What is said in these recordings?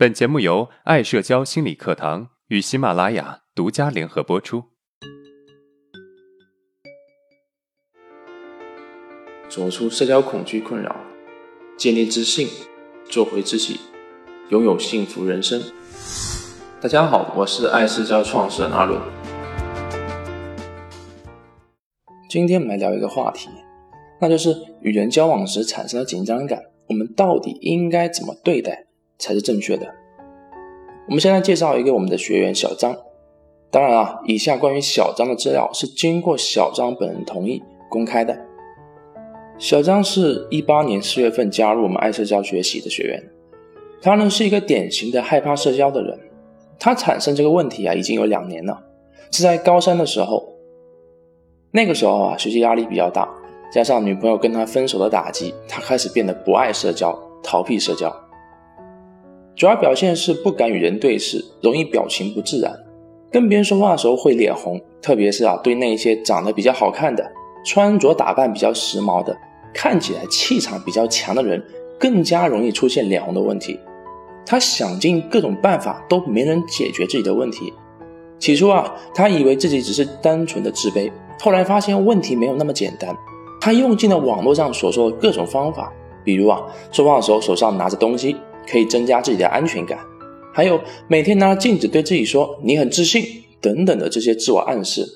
本节目由爱社交心理课堂与喜马拉雅独家联合播出。走出社交恐惧困扰，建立自信，做回自己，拥有幸福人生。大家好，我是爱社交创始人阿伦。今天我们来聊一个话题，那就是与人交往时产生的紧张感，我们到底应该怎么对待才是正确的？我们先来介绍一个我们的学员小张。当然啊，以下关于小张的资料是经过小张本人同意公开的。小张是一八年四月份加入我们爱社交学习的学员，他呢是一个典型的害怕社交的人。他产生这个问题啊，已经有两年了，是在高三的时候。那个时候啊，学习压力比较大，加上女朋友跟他分手的打击，他开始变得不爱社交，逃避社交。主要表现是不敢与人对视，容易表情不自然，跟别人说话的时候会脸红，特别是啊，对那些长得比较好看的、穿着打扮比较时髦的、看起来气场比较强的人，更加容易出现脸红的问题。他想尽各种办法都没能解决自己的问题。起初啊，他以为自己只是单纯的自卑。后来发现问题没有那么简单，他用尽了网络上所说的各种方法，比如啊，说话的时候手上拿着东西可以增加自己的安全感，还有每天拿着镜子对自己说你很自信等等的这些自我暗示，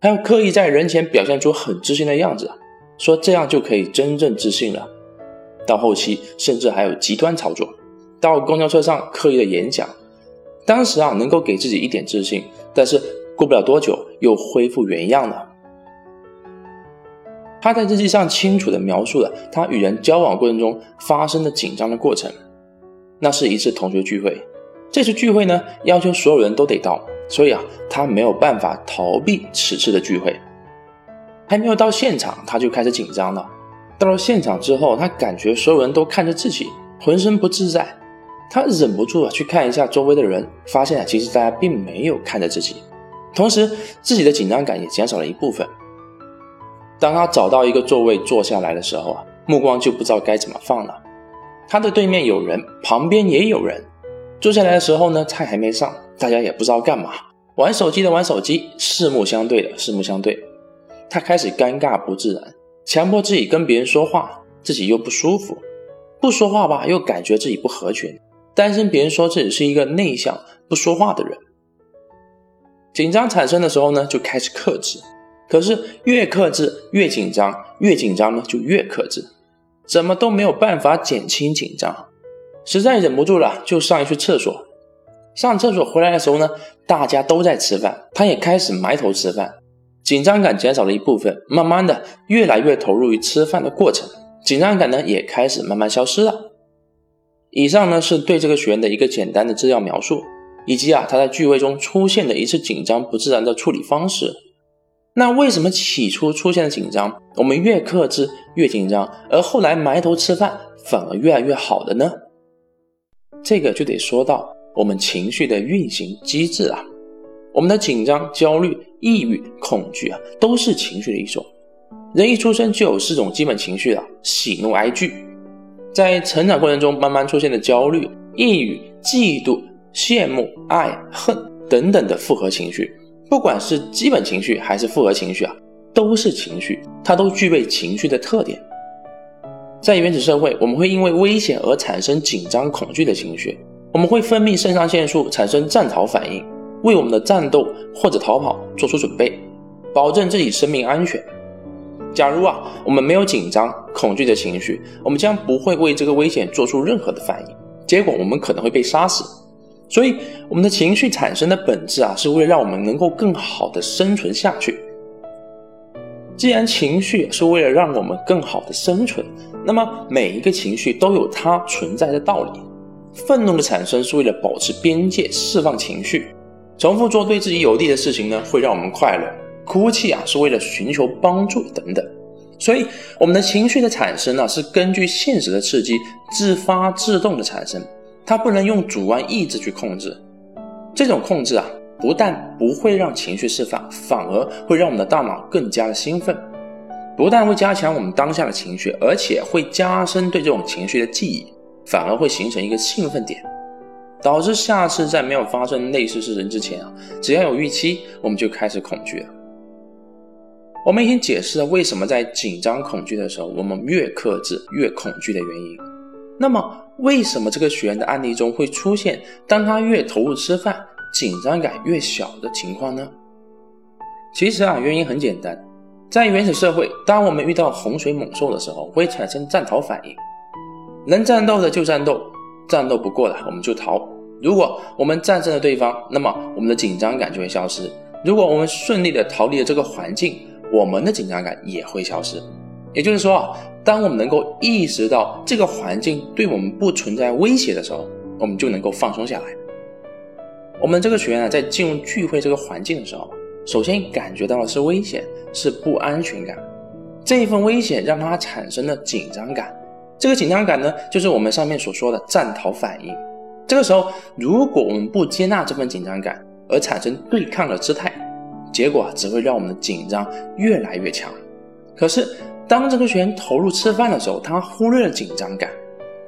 还有刻意在人前表现出很自信的样子，说这样就可以真正自信了。到后期甚至还有极端操作，到公交车上刻意的演讲，当时啊能够给自己一点自信，但是。过不了多久，又恢复原样了。他在日记上清楚地描述了他与人交往过程中发生的紧张的过程。那是一次同学聚会，这次聚会呢要求所有人都得到，所以啊他没有办法逃避此次的聚会。还没有到现场，他就开始紧张了。到了现场之后，他感觉所有人都看着自己，浑身不自在。他忍不住啊去看一下周围的人，发现啊其实大家并没有看着自己。同时，自己的紧张感也减少了一部分。当他找到一个座位坐下来的时候啊，目光就不知道该怎么放了。他的对面有人，旁边也有人。坐下来的时候呢，菜还没上，大家也不知道干嘛，玩手机的玩手机，四目相对的四目相对。他开始尴尬不自然，强迫自己跟别人说话，自己又不舒服。不说话吧，又感觉自己不合群，担心别人说自己是一个内向不说话的人。紧张产生的时候呢，就开始克制，可是越克制越紧张，越紧张呢就越克制，怎么都没有办法减轻紧张，实在忍不住了，就上一去厕所。上厕所回来的时候呢，大家都在吃饭，他也开始埋头吃饭，紧张感减少了一部分，慢慢的越来越投入于吃饭的过程，紧张感呢也开始慢慢消失了。以上呢是对这个学员的一个简单的资料描述。以及啊，他在聚会中出现的一次紧张不自然的处理方式。那为什么起初出现的紧张，我们越克制越紧张，而后来埋头吃饭反而越来越好的呢？这个就得说到我们情绪的运行机制啊。我们的紧张、焦虑、抑郁、恐惧啊，都是情绪的一种。人一出生就有四种基本情绪啊：喜怒哀惧。在成长过程中慢慢出现的焦虑、抑郁、嫉妒。羡慕、爱、恨等等的复合情绪，不管是基本情绪还是复合情绪啊，都是情绪，它都具备情绪的特点。在原始社会，我们会因为危险而产生紧张、恐惧的情绪，我们会分泌肾上腺素，产生战逃反应，为我们的战斗或者逃跑做出准备，保证自己生命安全。假如啊，我们没有紧张、恐惧的情绪，我们将不会为这个危险做出任何的反应，结果我们可能会被杀死。所以，我们的情绪产生的本质啊，是为了让我们能够更好的生存下去。既然情绪是为了让我们更好的生存，那么每一个情绪都有它存在的道理。愤怒的产生是为了保持边界，释放情绪；重复做对自己有利的事情呢，会让我们快乐；哭泣啊，是为了寻求帮助等等。所以，我们的情绪的产生呢，是根据现实的刺激自发自动的产生。它不能用主观意志去控制，这种控制啊，不但不会让情绪释放，反而会让我们的大脑更加的兴奋，不但会加强我们当下的情绪，而且会加深对这种情绪的记忆，反而会形成一个兴奋点。导致下次在没有发生类似事情之前啊，只要有预期，我们就开始恐惧了。我们已经解释了为什么在紧张恐惧的时候，我们越克制越恐惧的原因。那么，为什么这个学员的案例中会出现当他越投入吃饭，紧张感越小的情况呢？其实啊，原因很简单，在原始社会，当我们遇到洪水猛兽的时候，会产生战逃反应，能战斗的就战斗，战斗不过了我们就逃。如果我们战胜了对方，那么我们的紧张感就会消失；如果我们顺利的逃离了这个环境，我们的紧张感也会消失。也就是说，当我们能够意识到这个环境对我们不存在威胁的时候，我们就能够放松下来。我们这个学员啊，在进入聚会这个环境的时候，首先感觉到的是危险，是不安全感。这一份危险让他产生了紧张感。这个紧张感呢，就是我们上面所说的战逃反应。这个时候，如果我们不接纳这份紧张感，而产生对抗的姿态，结果只会让我们的紧张越来越强。可是，当这个学员投入吃饭的时候，他忽略了紧张感，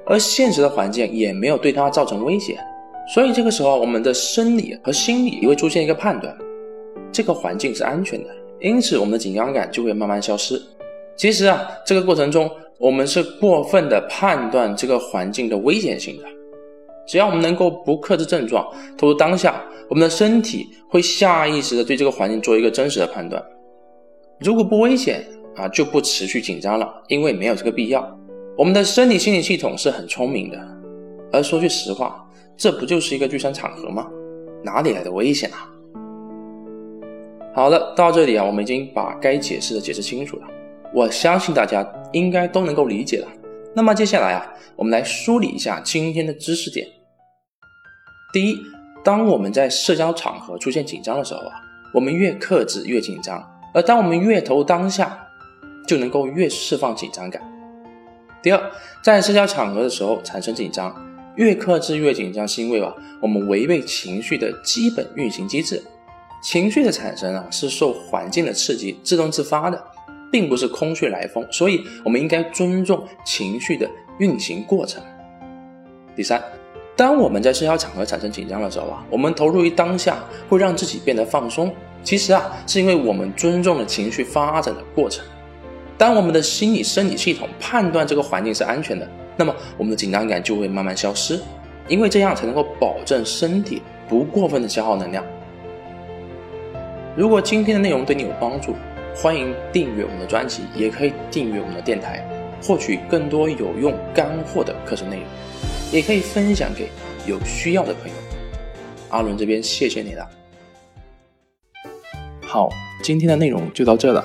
而现实的环境也没有对他造成威胁，所以这个时候，我们的生理和心理也会出现一个判断：这个环境是安全的，因此我们的紧张感就会慢慢消失。其实啊，这个过程中，我们是过分的判断这个环境的危险性的。只要我们能够不克制症状，投入当下，我们的身体会下意识的对这个环境做一个真实的判断。如果不危险啊，就不持续紧张了，因为没有这个必要。我们的身体心理系统是很聪明的。而说句实话，这不就是一个聚餐场合吗？哪里来的危险啊？好了，到这里啊，我们已经把该解释的解释清楚了。我相信大家应该都能够理解了。那么接下来啊，我们来梳理一下今天的知识点。第一，当我们在社交场合出现紧张的时候啊，我们越克制越紧张；而当我们越投当下，就能够越释放紧张感。第二，在社交场合的时候产生紧张，越克制越紧张，是因为啊，我们违背情绪的基本运行机制。情绪的产生啊，是受环境的刺激自动自发的，并不是空穴来风，所以我们应该尊重情绪的运行过程。第三。当我们在社交场合产生紧张的时候啊，我们投入于当下，会让自己变得放松。其实啊，是因为我们尊重了情绪发展的过程。当我们的心理生理系统判断这个环境是安全的，那么我们的紧张感就会慢慢消失，因为这样才能够保证身体不过分的消耗能量。如果今天的内容对你有帮助，欢迎订阅我们的专辑，也可以订阅我们的电台，获取更多有用干货的课程内容。也可以分享给有需要的朋友。阿伦这边谢谢你了。好，今天的内容就到这了。